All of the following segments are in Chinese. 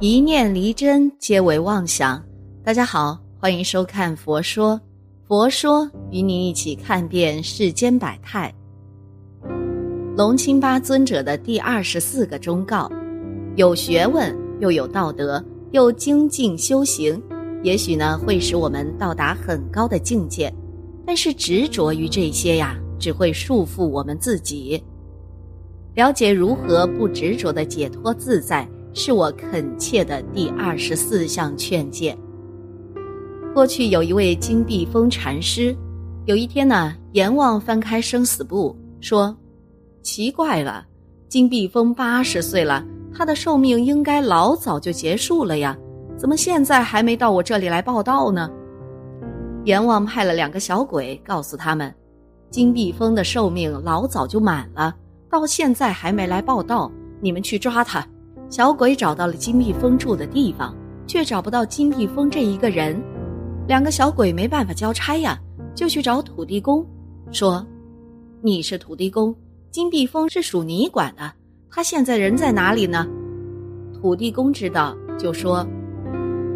一念离真，皆为妄想。大家好，欢迎收看《佛说》，佛说与你一起看遍世间百态。龙清巴尊者的第二十四个忠告：有学问，又有道德，又精进修行，也许呢会使我们到达很高的境界。但是执着于这些呀，只会束缚我们自己。了解如何不执着的解脱自在，是我恳切的第二十四项劝诫。过去有一位金碧峰禅师，有一天呢，阎王翻开生死簿，说：“奇怪了，金碧峰八十岁了，他的寿命应该老早就结束了呀，怎么现在还没到我这里来报道呢？”阎王派了两个小鬼，告诉他们，金碧峰的寿命老早就满了。到现在还没来报道，你们去抓他。小鬼找到了金碧峰住的地方，却找不到金碧峰这一个人。两个小鬼没办法交差呀，就去找土地公，说：“你是土地公，金碧峰是属你管的，他现在人在哪里呢？”土地公知道，就说：“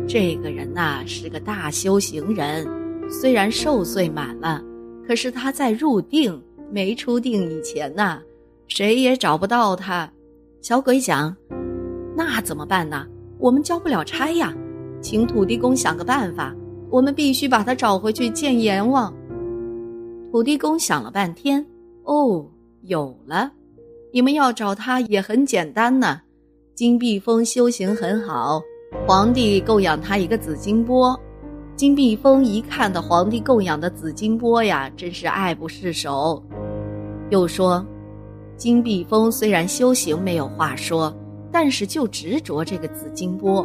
这个人呐是个大修行人，虽然寿岁满了，可是他在入定没出定以前呐。”谁也找不到他，小鬼讲：“那怎么办呢？我们交不了差呀，请土地公想个办法。我们必须把他找回去见阎王。”土地公想了半天，哦，有了！你们要找他也很简单呢。金碧峰修行很好，皇帝供养他一个紫金钵。金碧峰一看到皇帝供养的紫金钵呀，真是爱不释手，又说。金碧峰虽然修行没有话说，但是就执着这个紫金钵。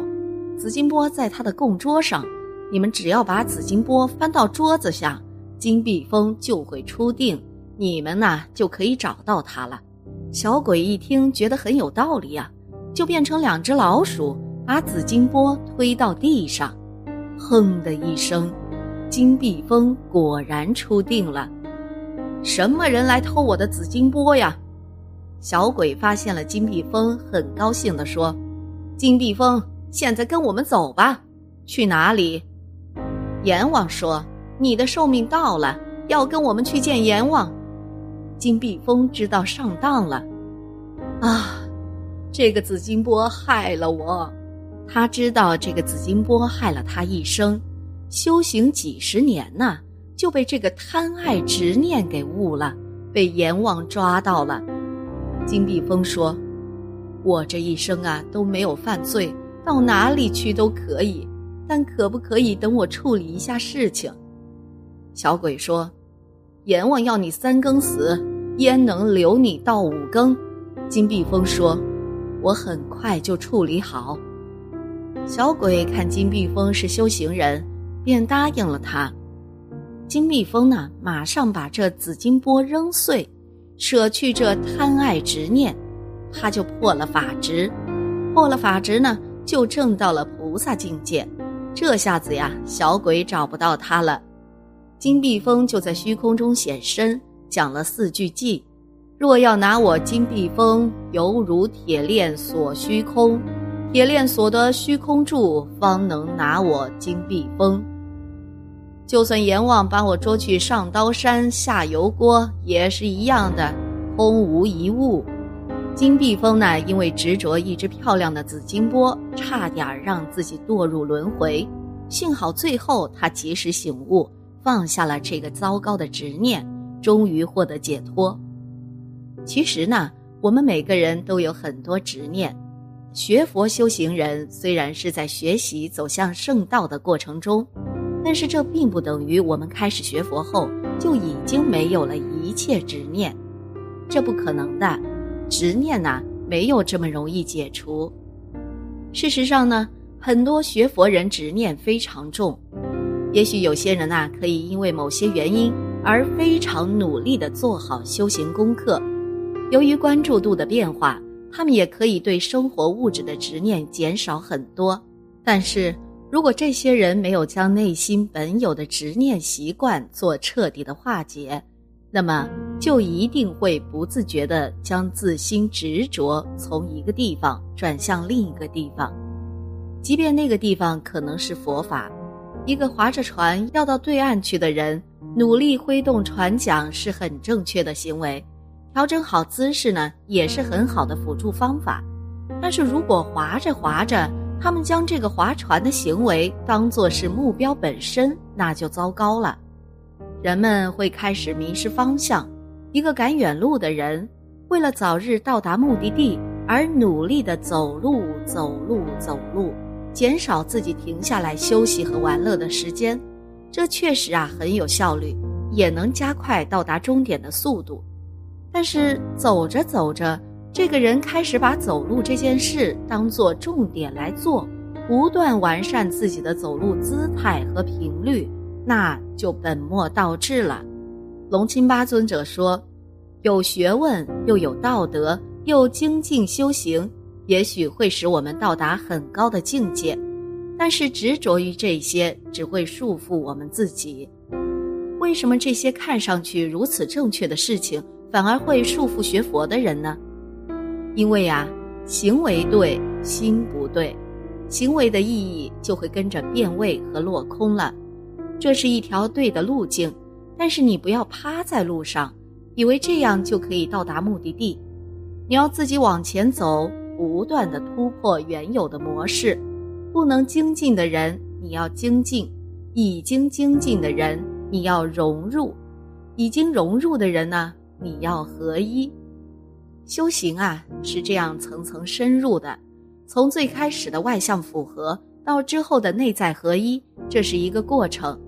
紫金钵在他的供桌上，你们只要把紫金钵翻到桌子下，金碧峰就会出定，你们呢就可以找到他了。小鬼一听觉得很有道理呀，就变成两只老鼠，把紫金钵推到地上，哼的一声，金碧峰果然出定了。什么人来偷我的紫金钵呀？小鬼发现了金碧峰，很高兴地说：“金碧峰，现在跟我们走吧。去哪里？”阎王说：“你的寿命到了，要跟我们去见阎王。”金碧峰知道上当了，啊，这个紫金钵害了我。他知道这个紫金钵害了他一生，修行几十年呐，就被这个贪爱执念给误了，被阎王抓到了。金碧峰说：“我这一生啊都没有犯罪，到哪里去都可以，但可不可以等我处理一下事情？”小鬼说：“阎王要你三更死，焉能留你到五更？”金碧峰说：“我很快就处理好。”小鬼看金碧峰是修行人，便答应了他。金碧峰呢，马上把这紫金钵扔碎。舍去这贪爱执念，他就破了法执，破了法执呢，就证到了菩萨境界。这下子呀，小鬼找不到他了。金碧峰就在虚空中显身，讲了四句偈：若要拿我金碧峰，犹如铁链锁虚空，铁链锁得虚空住，方能拿我金碧峰。就算阎王把我捉去上刀山下油锅，也是一样的，空无一物。金碧峰呢，因为执着一只漂亮的紫金钵，差点让自己堕入轮回。幸好最后他及时醒悟，放下了这个糟糕的执念，终于获得解脱。其实呢，我们每个人都有很多执念。学佛修行人虽然是在学习走向圣道的过程中。但是这并不等于我们开始学佛后就已经没有了一切执念，这不可能的。执念呐，没有这么容易解除。事实上呢，很多学佛人执念非常重。也许有些人呐，可以因为某些原因而非常努力的做好修行功课。由于关注度的变化，他们也可以对生活物质的执念减少很多。但是。如果这些人没有将内心本有的执念习惯做彻底的化解，那么就一定会不自觉地将自心执着从一个地方转向另一个地方。即便那个地方可能是佛法，一个划着船要到对岸去的人，努力挥动船桨是很正确的行为，调整好姿势呢，也是很好的辅助方法。但是如果划着划着，他们将这个划船的行为当作是目标本身，那就糟糕了。人们会开始迷失方向。一个赶远路的人，为了早日到达目的地而努力的走路、走路、走路，减少自己停下来休息和玩乐的时间。这确实啊很有效率，也能加快到达终点的速度。但是走着走着，这个人开始把走路这件事当做重点来做，不断完善自己的走路姿态和频率，那就本末倒置了。龙钦巴尊者说：“有学问又有道德又精进修行，也许会使我们到达很高的境界。但是执着于这些，只会束缚我们自己。为什么这些看上去如此正确的事情，反而会束缚学佛的人呢？因为啊，行为对，心不对，行为的意义就会跟着变味和落空了。这是一条对的路径。”但是你不要趴在路上，以为这样就可以到达目的地。你要自己往前走，不断的突破原有的模式。不能精进的人，你要精进；已经精进的人，你要融入；已经融入的人呢，你要合一。修行啊，是这样层层深入的，从最开始的外向符合，到之后的内在合一，这是一个过程。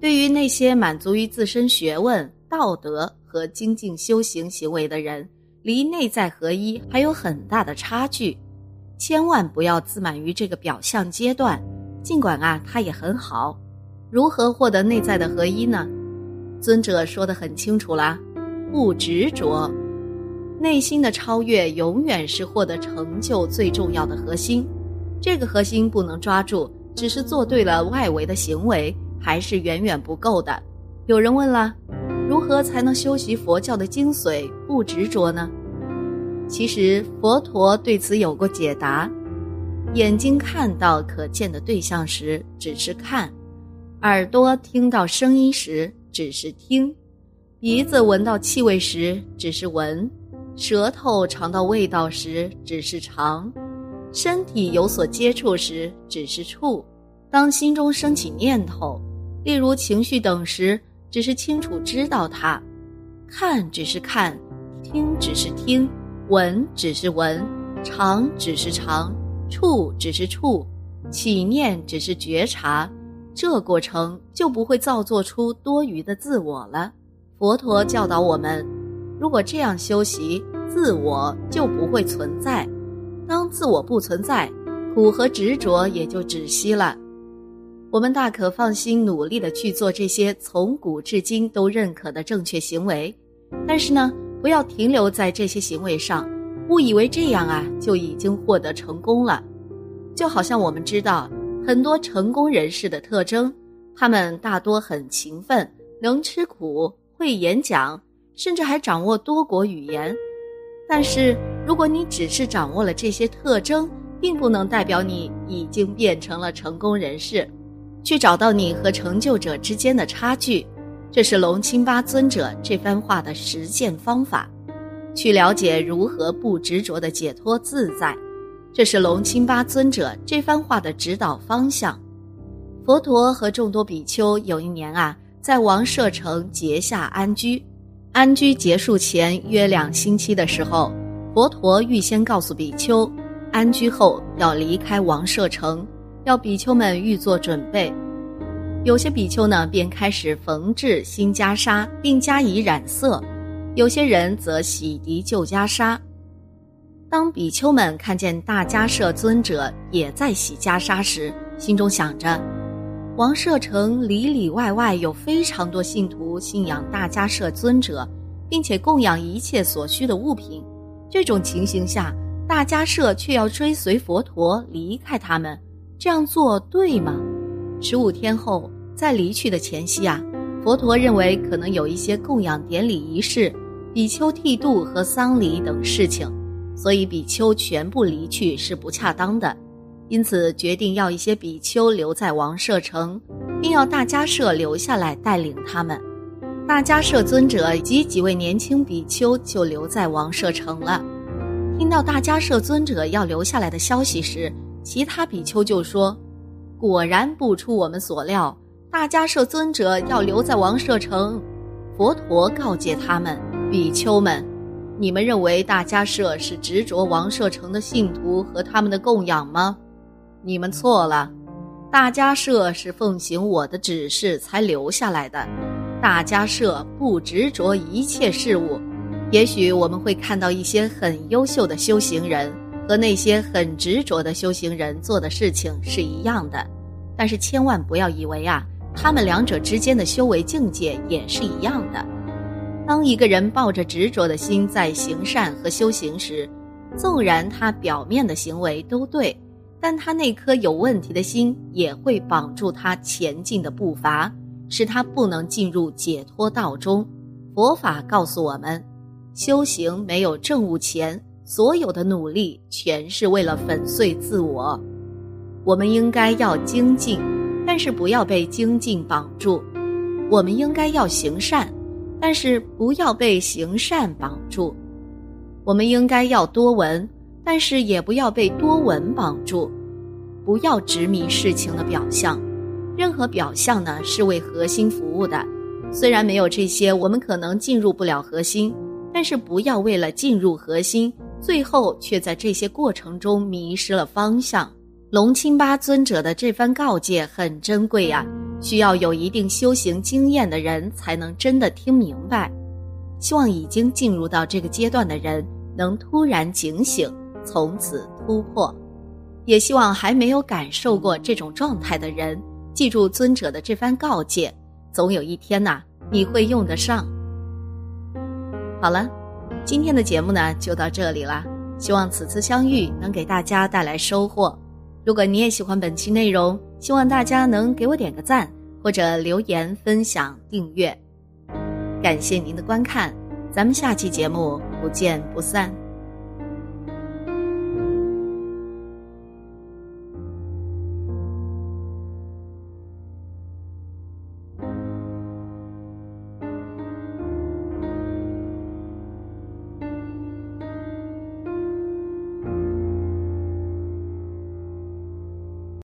对于那些满足于自身学问、道德和精进修行行为的人，离内在合一还有很大的差距。千万不要自满于这个表象阶段，尽管啊，它也很好。如何获得内在的合一呢？尊者说的很清楚啦，不执着，内心的超越永远是获得成就最重要的核心。这个核心不能抓住，只是做对了外围的行为。还是远远不够的。有人问了，如何才能修习佛教的精髓，不执着呢？其实佛陀对此有过解答：眼睛看到可见的对象时，只是看；耳朵听到声音时，只是听；鼻子闻到气味时，只是闻；舌头尝到味道时，只是尝；身体有所接触时，只是触。当心中升起念头。例如情绪等时，只是清楚知道它；看只是看，听只是听，闻只是闻，尝只是尝，触只是触，起念只是觉察。这过程就不会造作出多余的自我了。佛陀教导我们，如果这样修习，自我就不会存在。当自我不存在，苦和执着也就止息了。我们大可放心努力的去做这些从古至今都认可的正确行为，但是呢，不要停留在这些行为上，误以为这样啊就已经获得成功了。就好像我们知道很多成功人士的特征，他们大多很勤奋，能吃苦，会演讲，甚至还掌握多国语言。但是如果你只是掌握了这些特征，并不能代表你已经变成了成功人士。去找到你和成就者之间的差距，这是龙钦巴尊者这番话的实践方法；去了解如何不执着的解脱自在，这是龙钦巴尊者这番话的指导方向。佛陀和众多比丘有一年啊，在王舍城结下安居。安居结束前约两星期的时候，佛陀预先告诉比丘，安居后要离开王舍城。要比丘们预做准备，有些比丘呢便开始缝制新袈裟，并加以染色；有些人则洗涤旧袈裟。当比丘们看见大迦摄尊者也在洗袈裟时，心中想着：王舍城里里外外有非常多信徒信仰大迦摄尊者，并且供养一切所需的物品。这种情形下，大迦摄却要追随佛陀离开他们。这样做对吗？十五天后，在离去的前夕啊，佛陀认为可能有一些供养典礼仪式、比丘剃度和丧礼等事情，所以比丘全部离去是不恰当的。因此决定要一些比丘留在王舍城，并要大迦舍留下来带领他们。大迦舍尊者及几位年轻比丘就留在王舍城了。听到大迦舍尊者要留下来的消息时，其他比丘就说：“果然不出我们所料，大迦舍尊者要留在王舍城。”佛陀告诫他们：“比丘们，你们认为大迦舍是执着王舍城的信徒和他们的供养吗？你们错了，大家社是奉行我的指示才留下来的。大家社不执着一切事物。也许我们会看到一些很优秀的修行人。”和那些很执着的修行人做的事情是一样的，但是千万不要以为啊，他们两者之间的修为境界也是一样的。当一个人抱着执着的心在行善和修行时，纵然他表面的行为都对，但他那颗有问题的心也会绑住他前进的步伐，使他不能进入解脱道中。佛法告诉我们，修行没有正悟前。所有的努力全是为了粉碎自我，我们应该要精进，但是不要被精进绑住；我们应该要行善，但是不要被行善绑住；我们应该要多闻，但是也不要被多闻绑住。不要执迷事情的表象，任何表象呢是为核心服务的。虽然没有这些，我们可能进入不了核心，但是不要为了进入核心。最后却在这些过程中迷失了方向。龙清巴尊者的这番告诫很珍贵呀，需要有一定修行经验的人才能真的听明白。希望已经进入到这个阶段的人能突然警醒，从此突破。也希望还没有感受过这种状态的人，记住尊者的这番告诫，总有一天呐，你会用得上。好了。今天的节目呢，就到这里了。希望此次相遇能给大家带来收获。如果你也喜欢本期内容，希望大家能给我点个赞，或者留言、分享、订阅。感谢您的观看，咱们下期节目不见不散。